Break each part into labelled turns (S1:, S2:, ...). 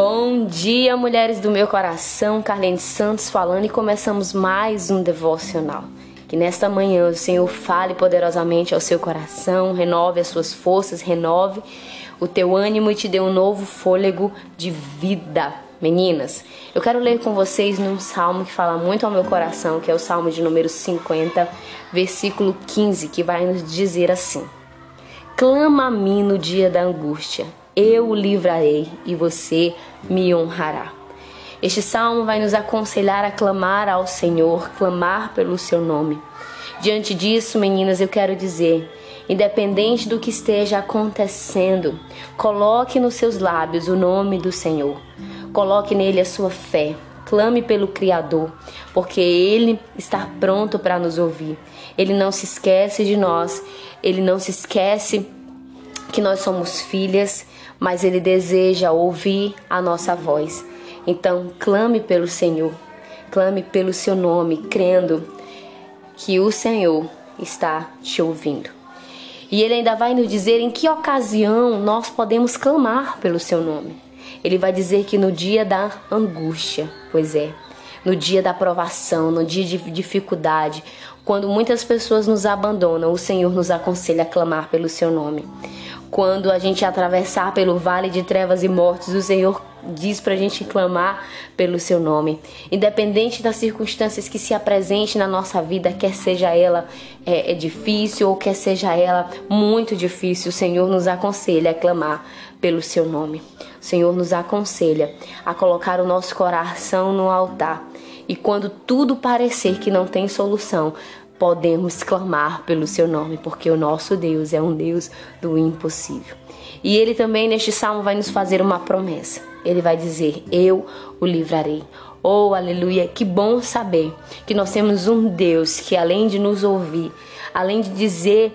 S1: Bom dia, mulheres do meu coração, Carlene Santos falando e começamos mais um devocional. Que nesta manhã o Senhor fale poderosamente ao seu coração, renove as suas forças, renove o teu ânimo e te dê um novo fôlego de vida. Meninas, eu quero ler com vocês num salmo que fala muito ao meu coração, que é o salmo de número 50, versículo 15, que vai nos dizer assim: Clama a mim no dia da angústia eu o livrarei e você me honrará. Este salmo vai nos aconselhar a clamar ao Senhor, clamar pelo seu nome. Diante disso, meninas, eu quero dizer, independente do que esteja acontecendo, coloque nos seus lábios o nome do Senhor. Coloque nele a sua fé. Clame pelo Criador, porque Ele está pronto para nos ouvir. Ele não se esquece de nós, Ele não se esquece que nós somos filhas, mas Ele deseja ouvir a nossa voz. Então, clame pelo Senhor, clame pelo seu nome, crendo que o Senhor está te ouvindo. E Ele ainda vai nos dizer em que ocasião nós podemos clamar pelo seu nome. Ele vai dizer que no dia da angústia, pois é, no dia da provação, no dia de dificuldade, quando muitas pessoas nos abandonam, o Senhor nos aconselha a clamar pelo seu nome. Quando a gente atravessar pelo vale de trevas e mortes, o Senhor diz para a gente clamar pelo seu nome. Independente das circunstâncias que se apresentem na nossa vida, quer seja ela é, é difícil ou quer seja ela muito difícil, o Senhor nos aconselha a clamar pelo seu nome. O Senhor nos aconselha a colocar o nosso coração no altar. E quando tudo parecer que não tem solução, podemos clamar pelo seu nome, porque o nosso Deus é um Deus do impossível. E ele também neste salmo vai nos fazer uma promessa. Ele vai dizer: Eu o livrarei. Oh, aleluia! Que bom saber que nós temos um Deus que, além de nos ouvir, além de dizer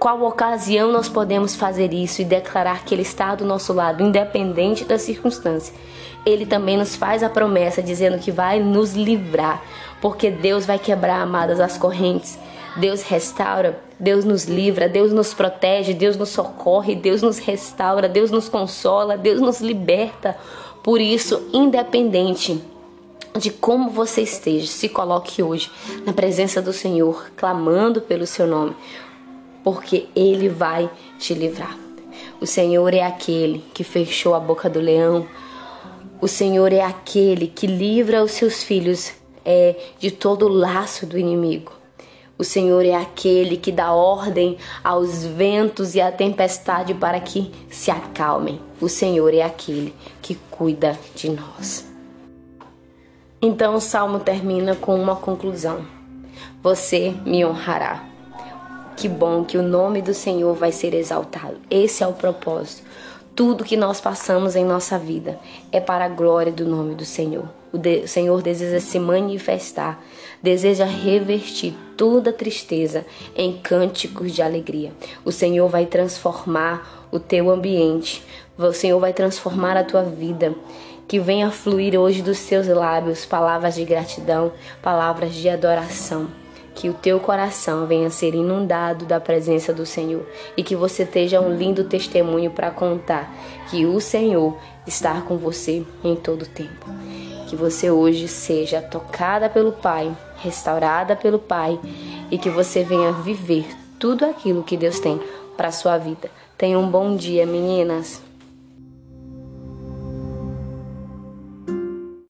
S1: qual ocasião nós podemos fazer isso e declarar que Ele está do nosso lado, independente da circunstância, Ele também nos faz a promessa dizendo que vai nos livrar porque Deus vai quebrar, amadas, as correntes. Deus restaura, Deus nos livra, Deus nos protege, Deus nos socorre, Deus nos restaura, Deus nos consola, Deus nos liberta. Por isso, independente de como você esteja, se coloque hoje na presença do Senhor, clamando pelo seu nome, porque Ele vai te livrar. O Senhor é aquele que fechou a boca do leão. O Senhor é aquele que livra os seus filhos é, de todo o laço do inimigo. O Senhor é aquele que dá ordem aos ventos e à tempestade para que se acalmem. O Senhor é aquele que cuida de nós. Então o salmo termina com uma conclusão: Você me honrará. Que bom que o nome do Senhor vai ser exaltado. Esse é o propósito. Tudo que nós passamos em nossa vida é para a glória do nome do Senhor. O, de, o Senhor deseja se manifestar, deseja revertir toda tristeza em cânticos de alegria. O Senhor vai transformar o teu ambiente, o Senhor vai transformar a tua vida. Que venha fluir hoje dos seus lábios palavras de gratidão, palavras de adoração que o teu coração venha a ser inundado da presença do Senhor e que você tenha um lindo testemunho para contar que o Senhor está com você em todo o tempo. Que você hoje seja tocada pelo Pai, restaurada pelo Pai e que você venha viver tudo aquilo que Deus tem para sua vida. Tenha um bom dia, meninas.